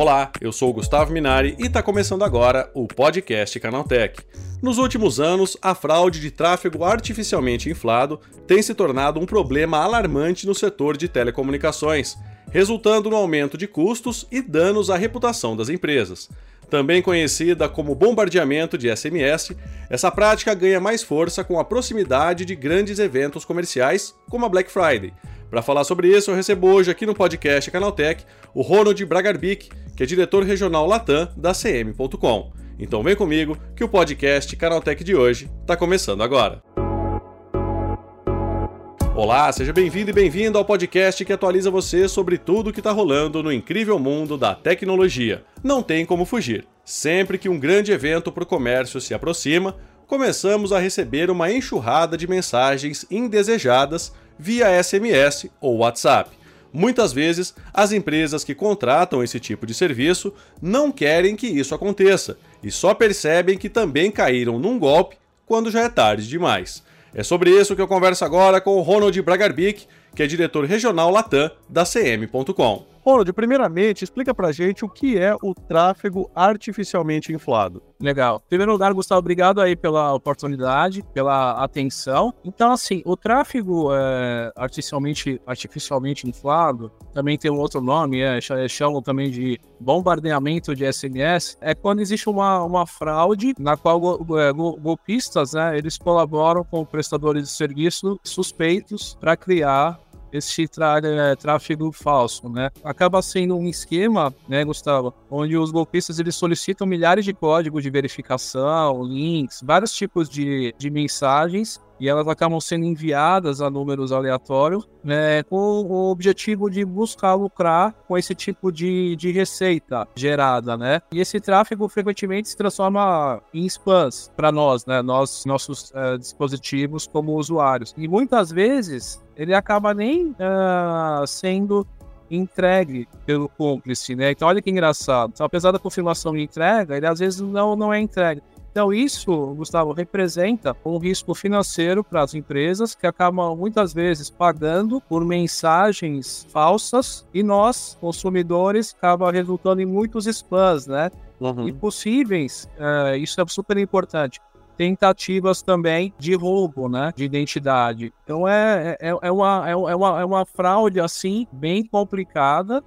Olá, eu sou o Gustavo Minari e está começando agora o podcast Canaltech. Nos últimos anos, a fraude de tráfego artificialmente inflado tem se tornado um problema alarmante no setor de telecomunicações, resultando no aumento de custos e danos à reputação das empresas. Também conhecida como bombardeamento de SMS, essa prática ganha mais força com a proximidade de grandes eventos comerciais, como a Black Friday. Para falar sobre isso, eu recebo hoje aqui no podcast Canaltech o Ronald Bragarbic, que é diretor regional Latam da CM.com. Então vem comigo que o podcast Canaltech de hoje está começando agora. Olá, seja bem-vindo e bem-vindo ao podcast que atualiza você sobre tudo o que está rolando no incrível mundo da tecnologia. Não tem como fugir. Sempre que um grande evento para o comércio se aproxima, começamos a receber uma enxurrada de mensagens indesejadas via SMS ou WhatsApp. Muitas vezes, as empresas que contratam esse tipo de serviço não querem que isso aconteça e só percebem que também caíram num golpe quando já é tarde demais. É sobre isso que eu converso agora com o Ronald Bragarbic, que é diretor regional Latam da CM.com. Ronald, primeiramente, explica pra gente o que é o tráfego artificialmente inflado. Legal. Em primeiro lugar, Gustavo, obrigado aí pela oportunidade, pela atenção. Então, assim, o tráfego é, artificialmente, artificialmente inflado, também tem um outro nome, é, chamam também de bombardeamento de SMS, é quando existe uma, uma fraude na qual é, golpistas, né, eles colaboram com prestadores de serviço suspeitos para criar esse é, tráfego falso, né? Acaba sendo um esquema, né, Gustavo, onde os golpistas eles solicitam milhares de códigos de verificação, links, vários tipos de, de mensagens e elas acabam sendo enviadas a números aleatórios né, com o objetivo de buscar lucrar com esse tipo de, de receita gerada, né? E esse tráfego frequentemente se transforma em spams para nós, né? Nós, nossos uh, dispositivos como usuários. E muitas vezes ele acaba nem uh, sendo entregue pelo cúmplice, né? Então olha que engraçado. Então, apesar da confirmação de entrega, ele às vezes não, não é entregue. Então, isso, Gustavo, representa um risco financeiro para as empresas que acabam muitas vezes pagando por mensagens falsas e nós, consumidores, acaba resultando em muitos spams, né? Uhum. E possíveis, é, isso é super importante, tentativas também de roubo, né, de identidade. Então é, é, é, uma, é, uma, é uma fraude assim bem complicada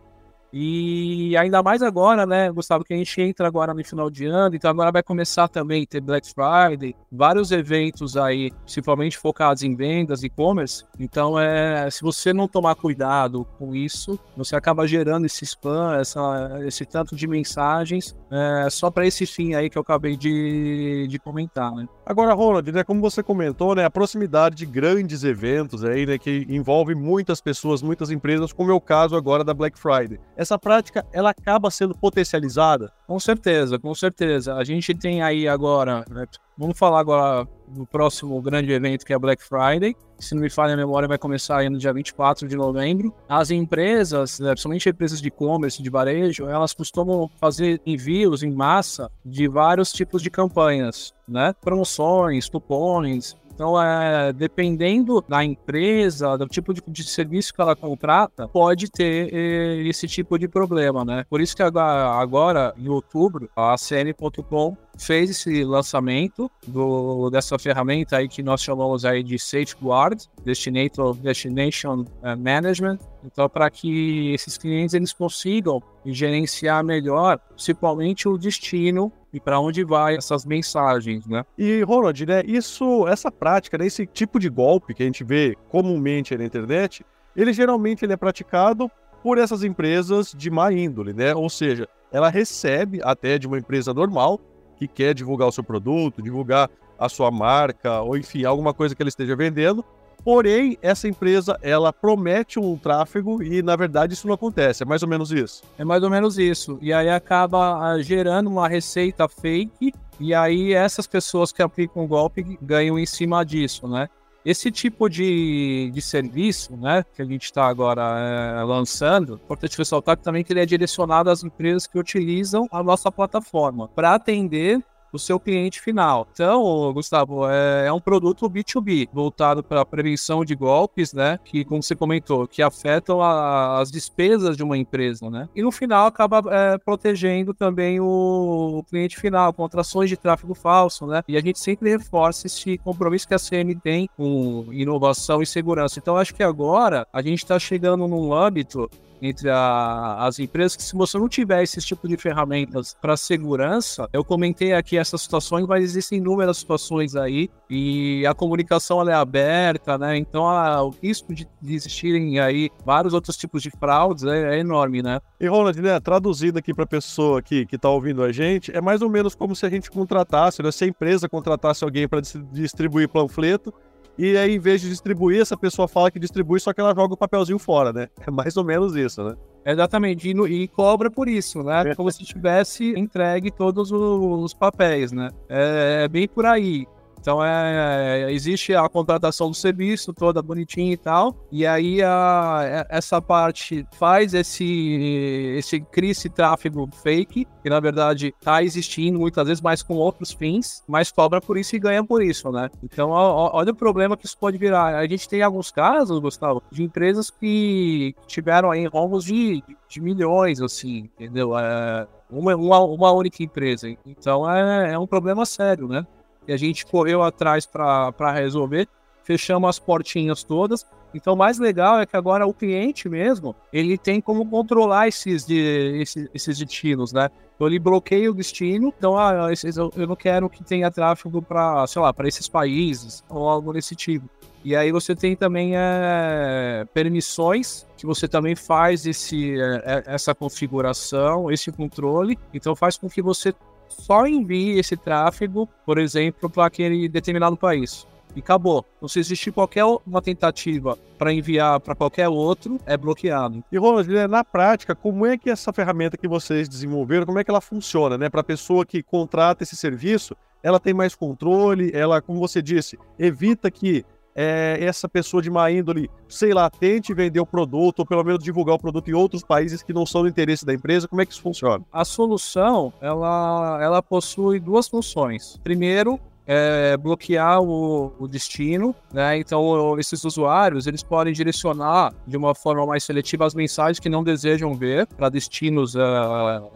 e ainda mais agora, né, Gustavo, que a gente entra agora no final de ano, então agora vai começar também a ter Black Friday, vários eventos aí, principalmente focados em vendas, e-commerce. Então, é, se você não tomar cuidado com isso, você acaba gerando esse spam, essa, esse tanto de mensagens, é, só para esse fim aí que eu acabei de, de comentar, né. Agora, Ronald, né, como você comentou, né, a proximidade de grandes eventos aí, né, que envolve muitas pessoas, muitas empresas, como é o caso agora da Black Friday essa prática ela acaba sendo potencializada? Com certeza, com certeza. A gente tem aí agora, né, vamos falar agora do próximo grande evento que é Black Friday. Se não me falha a memória, vai começar aí no dia 24 de novembro. As empresas, né, principalmente empresas de e-commerce, de varejo, elas costumam fazer envios em massa de vários tipos de campanhas, né? Promoções, cupons, então, é, dependendo da empresa, do tipo de, de, serviço que ela contrata, pode ter é, esse tipo de problema, né? Por isso que agora, agora em outubro, a CN.com fez esse lançamento do, dessa ferramenta aí que nós chamamos aí de Safeguard, Destination, Destination eh, Management, então para que esses clientes eles consigam gerenciar melhor, principalmente o destino e para onde vai essas mensagens, né? E Ronald, né, isso, essa prática, né, esse tipo de golpe que a gente vê comumente na internet, ele geralmente ele é praticado por essas empresas de má índole, né? Ou seja, ela recebe até de uma empresa normal que quer divulgar o seu produto, divulgar a sua marca, ou enfim, alguma coisa que ele esteja vendendo. Porém, essa empresa, ela promete um tráfego e, na verdade, isso não acontece. É mais ou menos isso. É mais ou menos isso. E aí acaba ah, gerando uma receita fake e aí essas pessoas que aplicam o golpe ganham em cima disso, né? Esse tipo de, de serviço, né, que a gente está agora é, lançando, importante ressaltar também que ele é direcionado às empresas que utilizam a nossa plataforma para atender o seu cliente final. Então, Gustavo, é, é um produto B2B, voltado para prevenção de golpes, né? Que, como você comentou, que afetam a, as despesas de uma empresa, né? E no final acaba é, protegendo também o, o, cliente final contra ações de tráfego falso, né? E a gente sempre reforça esse compromisso que a CM tem com inovação e segurança. Então, acho que agora a gente está chegando num âmbito entre a, as empresas, que se você não tiver esse tipo de ferramentas para segurança, eu comentei aqui essas situações, mas existem inúmeras situações aí e a comunicação é aberta, né? Então a, o risco de, de, existirem aí vários outros tipos de fraudes é, é enorme, né? E Ronald, né, traduzindo aqui para a pessoa aqui que está ouvindo a gente, é mais ou menos como se a gente contratasse, né, se a empresa contratasse alguém para distribuir panfleto e aí, em vez de distribuir, essa pessoa fala que distribui, só que ela joga o papelzinho fora, né? É mais ou menos isso, né? Exatamente, e, no, e cobra por isso, né? É. Como se tivesse entregue todos os, papéis, né? É, é bem por aí. Então é, existe a contratação do serviço toda bonitinha e tal, e aí a, é, essa parte faz esse esse cria esse tráfego fake, que na verdade está existindo muitas vezes, mas com outros fins, mas cobra por isso e ganha por isso, né? Então olha o problema que isso pode virar. A gente tem alguns casos, Gustavo, de empresas que tiveram aí rombos de, de milhões, assim, entendeu? É, uma, uma, uma única empresa. Então é, é um problema sério, né? E a gente correu atrás para resolver, fechamos as portinhas todas. Então, o mais legal é que agora o cliente mesmo, ele tem como controlar esses, de, esses, esses destinos, né? Então, ele bloqueia o destino. Então, ah, esses, eu não quero que tenha tráfego para, sei lá, para esses países ou algo desse tipo. E aí você tem também é, permissões, que você também faz esse, é, essa configuração, esse controle. Então faz com que você só envie esse tráfego, por exemplo, para aquele determinado país. E acabou. Então, se existir qualquer uma tentativa para enviar para qualquer outro, é bloqueado. E Ronald, né, na prática, como é que essa ferramenta que vocês desenvolveram, como é que ela funciona, né? Para a pessoa que contrata esse serviço, ela tem mais controle, ela, como você disse, evita que é, essa pessoa de má índole, sei lá, tente vender o produto ou pelo menos divulgar o produto em outros países que não são do interesse da empresa? Como é que isso funciona? A solução, ela, ela possui duas funções. Primeiro, é, bloquear o, o, destino, né? Então esses usuários eles podem direcionar de uma forma mais seletiva as mensagens que não desejam ver para destinos uh,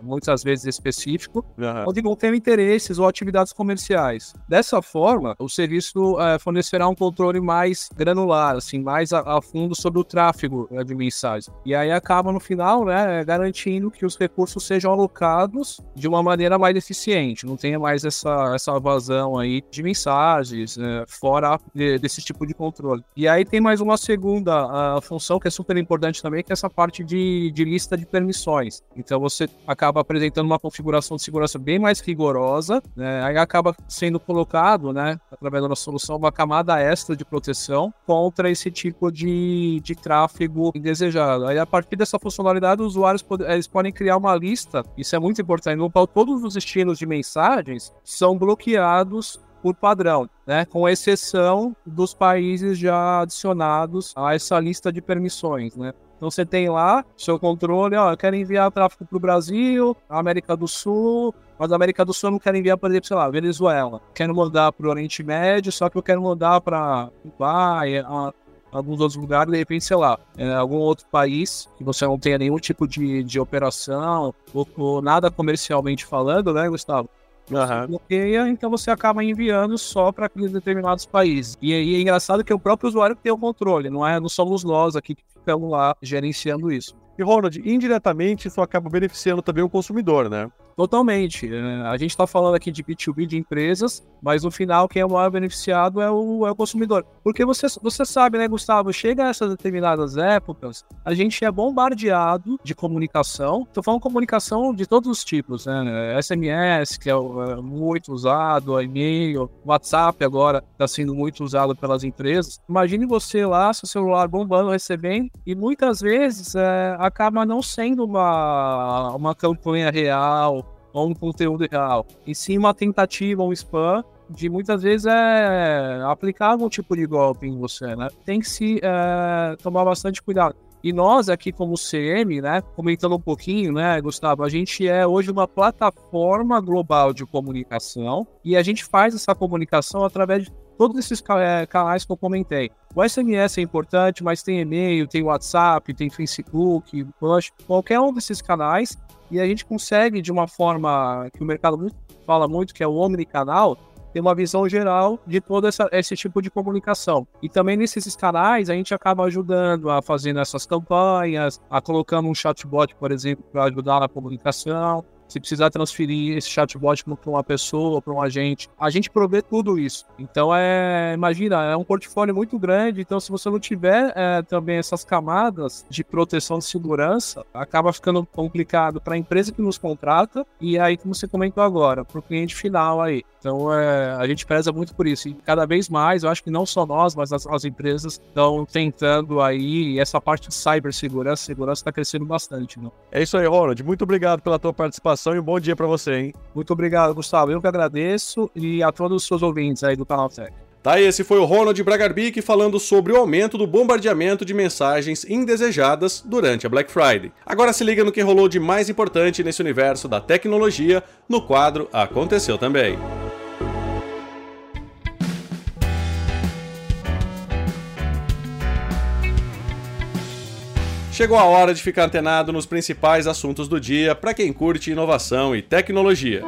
muitas vezes específicos, uhum. onde não tem interesses ou atividades comerciais. Dessa forma, o serviço uh, fornecerá um controle mais granular, assim, mais a, a fundo sobre o tráfego uh, de mensagens. E aí acaba no final, né, garantindo que os recursos sejam alocados de uma maneira mais eficiente, não tenha mais essa essa vazão aí de mensagens, né, fora de, desse tipo de controle. E aí tem mais uma segunda função que é super importante também, que é essa parte de, de lista de permissões. Então você acaba apresentando uma configuração de segurança bem mais rigorosa, né, aí acaba sendo colocado, né, através da nossa solução, uma camada extra de proteção contra esse tipo de, de tráfego indesejado. Aí a partir dessa funcionalidade, os usuários pod eles podem criar uma lista, isso é muito importante, no todos os destinos de mensagens são bloqueados por padrão, né? com exceção dos países já adicionados a essa lista de permissões. Né? Então você tem lá seu controle, ó, eu quero enviar tráfego para o Brasil, América do Sul, mas a América do Sul eu não quero enviar, por exemplo, sei lá, Venezuela. Quero mandar para o Oriente Médio, só que eu quero mandar para Dubai, a, alguns outros lugares, de repente, sei lá, é, algum outro país que você não tenha nenhum tipo de, de operação ou, ou nada comercialmente falando, né, Gustavo? Uhum. bloqueia, então você acaba enviando só para aqueles determinados países. E aí é engraçado que é o próprio usuário que tem o controle, não é? Não somos nós aqui que ficamos lá gerenciando isso. E Ronald, indiretamente isso acaba beneficiando também o consumidor, né? Totalmente. É, a gente está falando aqui de B2B de empresas, mas no final quem é o maior beneficiado é o, é o consumidor. Porque você, você sabe, né, Gustavo? Chega a essas determinadas épocas, a gente é bombardeado de comunicação. Estou falando comunicação de todos os tipos, né? SMS, que é, é muito usado, e-mail, WhatsApp agora está sendo muito usado pelas empresas. Imagine você lá, seu celular bombando, recebendo, e muitas vezes é, acaba não sendo uma, uma campanha real ou um conteúdo real, e sim uma tentativa, um spam, de muitas vezes é aplicar algum tipo de golpe em você, né? Tem que se é, tomar bastante cuidado. E nós aqui como CM, né, comentando um pouquinho, né, Gustavo, a gente é hoje uma plataforma global de comunicação e a gente faz essa comunicação através de todos esses é, canais que eu comentei. O SMS é importante, mas tem e-mail, tem WhatsApp, tem Facebook, Push, qualquer um desses canais e a gente consegue de uma forma que o mercado fala muito, que é o omnicanal, ter uma visão geral de todo essa, esse tipo de comunicação. E também nesses canais a gente acaba ajudando a fazendo essas campanhas, a colocando um chatbot, por exemplo, para ajudar na comunicação se precisar transferir esse chatbot para uma pessoa, para um agente, a gente provê tudo isso. Então, é, imagina, é um portfólio muito grande. Então, se você não tiver é, também essas camadas de proteção de segurança, acaba ficando complicado para a empresa que nos contrata e aí, como você comentou agora, para o cliente final aí. Então, é, a gente preza muito por isso. E cada vez mais, eu acho que não só nós, mas as, as empresas estão tentando aí, essa parte de cibersegurança, segurança está crescendo bastante. Não? É isso aí, Ronald. Muito obrigado pela tua participação e um bom dia para você, hein? Muito obrigado, Gustavo. Eu que agradeço e a todos os seus ouvintes aí do canal Tech. Tá, esse foi o Ronald Bragarbic falando sobre o aumento do bombardeamento de mensagens indesejadas durante a Black Friday. Agora se liga no que rolou de mais importante nesse universo da tecnologia no quadro Aconteceu Também. Chegou a hora de ficar antenado nos principais assuntos do dia para quem curte inovação e tecnologia.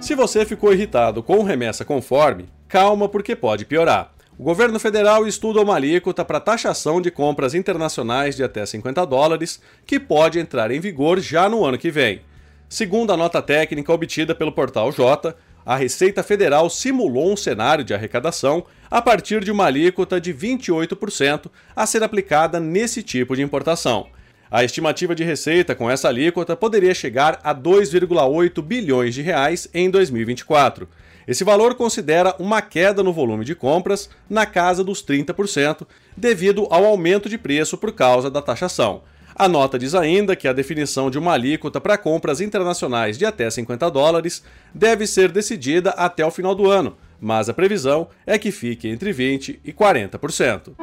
Se você ficou irritado com remessa conforme, calma porque pode piorar. O governo federal estuda uma alíquota para taxação de compras internacionais de até 50 dólares, que pode entrar em vigor já no ano que vem. Segundo a nota técnica obtida pelo portal J, a Receita Federal simulou um cenário de arrecadação a partir de uma alíquota de 28% a ser aplicada nesse tipo de importação. A estimativa de receita com essa alíquota poderia chegar a 2,8 bilhões de reais em 2024. Esse valor considera uma queda no volume de compras na casa dos 30%, devido ao aumento de preço por causa da taxação. A nota diz ainda que a definição de uma alíquota para compras internacionais de até 50 dólares deve ser decidida até o final do ano, mas a previsão é que fique entre 20% e 40%.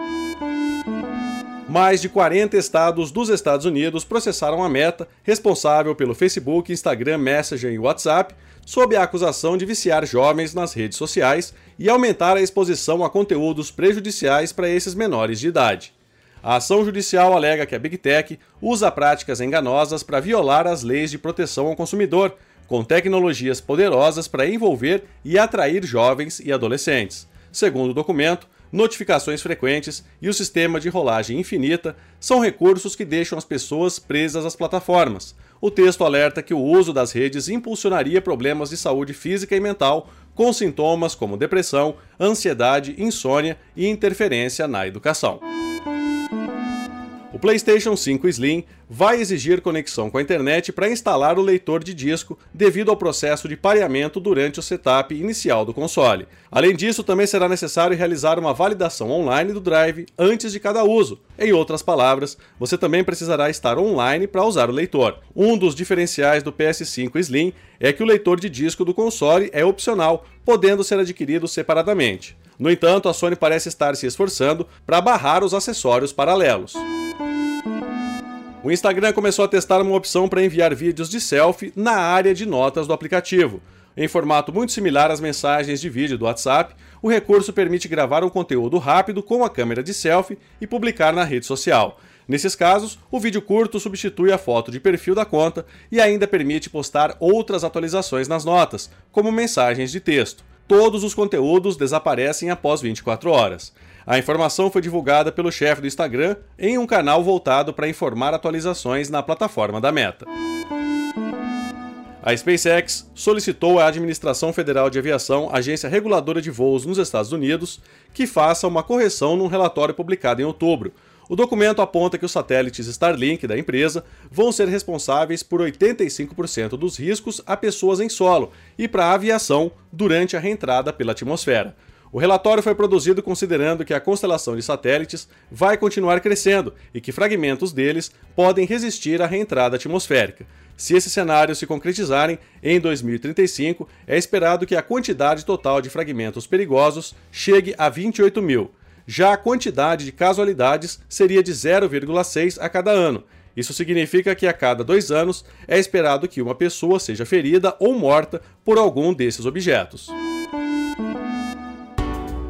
Mais de 40 estados dos Estados Unidos processaram a meta, responsável pelo Facebook, Instagram, Messenger e WhatsApp, sob a acusação de viciar jovens nas redes sociais e aumentar a exposição a conteúdos prejudiciais para esses menores de idade. A ação judicial alega que a Big Tech usa práticas enganosas para violar as leis de proteção ao consumidor, com tecnologias poderosas para envolver e atrair jovens e adolescentes. Segundo o documento, notificações frequentes e o sistema de rolagem infinita são recursos que deixam as pessoas presas às plataformas. O texto alerta que o uso das redes impulsionaria problemas de saúde física e mental, com sintomas como depressão, ansiedade, insônia e interferência na educação. PlayStation 5 Slim vai exigir conexão com a internet para instalar o leitor de disco devido ao processo de pareamento durante o setup inicial do console. Além disso, também será necessário realizar uma validação online do drive antes de cada uso. Em outras palavras, você também precisará estar online para usar o leitor. Um dos diferenciais do PS5 Slim é que o leitor de disco do console é opcional, podendo ser adquirido separadamente. No entanto, a Sony parece estar se esforçando para barrar os acessórios paralelos. O Instagram começou a testar uma opção para enviar vídeos de selfie na área de notas do aplicativo. Em formato muito similar às mensagens de vídeo do WhatsApp, o recurso permite gravar um conteúdo rápido com a câmera de selfie e publicar na rede social. Nesses casos, o vídeo curto substitui a foto de perfil da conta e ainda permite postar outras atualizações nas notas, como mensagens de texto. Todos os conteúdos desaparecem após 24 horas. A informação foi divulgada pelo chefe do Instagram em um canal voltado para informar atualizações na plataforma da Meta. A SpaceX solicitou à Administração Federal de Aviação, agência reguladora de voos nos Estados Unidos, que faça uma correção num relatório publicado em outubro. O documento aponta que os satélites Starlink da empresa vão ser responsáveis por 85% dos riscos a pessoas em solo e para a aviação durante a reentrada pela atmosfera. O relatório foi produzido considerando que a constelação de satélites vai continuar crescendo e que fragmentos deles podem resistir à reentrada atmosférica. Se esses cenários se concretizarem, em 2035 é esperado que a quantidade total de fragmentos perigosos chegue a 28 mil. Já a quantidade de casualidades seria de 0,6 a cada ano. Isso significa que a cada dois anos é esperado que uma pessoa seja ferida ou morta por algum desses objetos.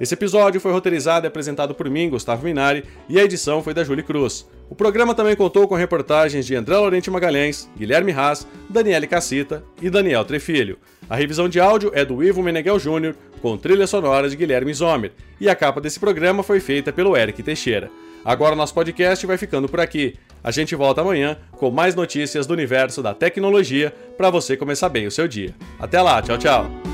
Esse episódio foi roteirizado e apresentado por mim, Gustavo Minari, e a edição foi da Julie Cruz. O programa também contou com reportagens de André Lorente Magalhães, Guilherme Haas, Daniele Cassita e Daniel Trefilho. A revisão de áudio é do Ivo Meneghel Jr., com trilha sonora de Guilherme Zomer, e a capa desse programa foi feita pelo Eric Teixeira. Agora nosso podcast vai ficando por aqui. A gente volta amanhã com mais notícias do universo da tecnologia para você começar bem o seu dia. Até lá, tchau, tchau.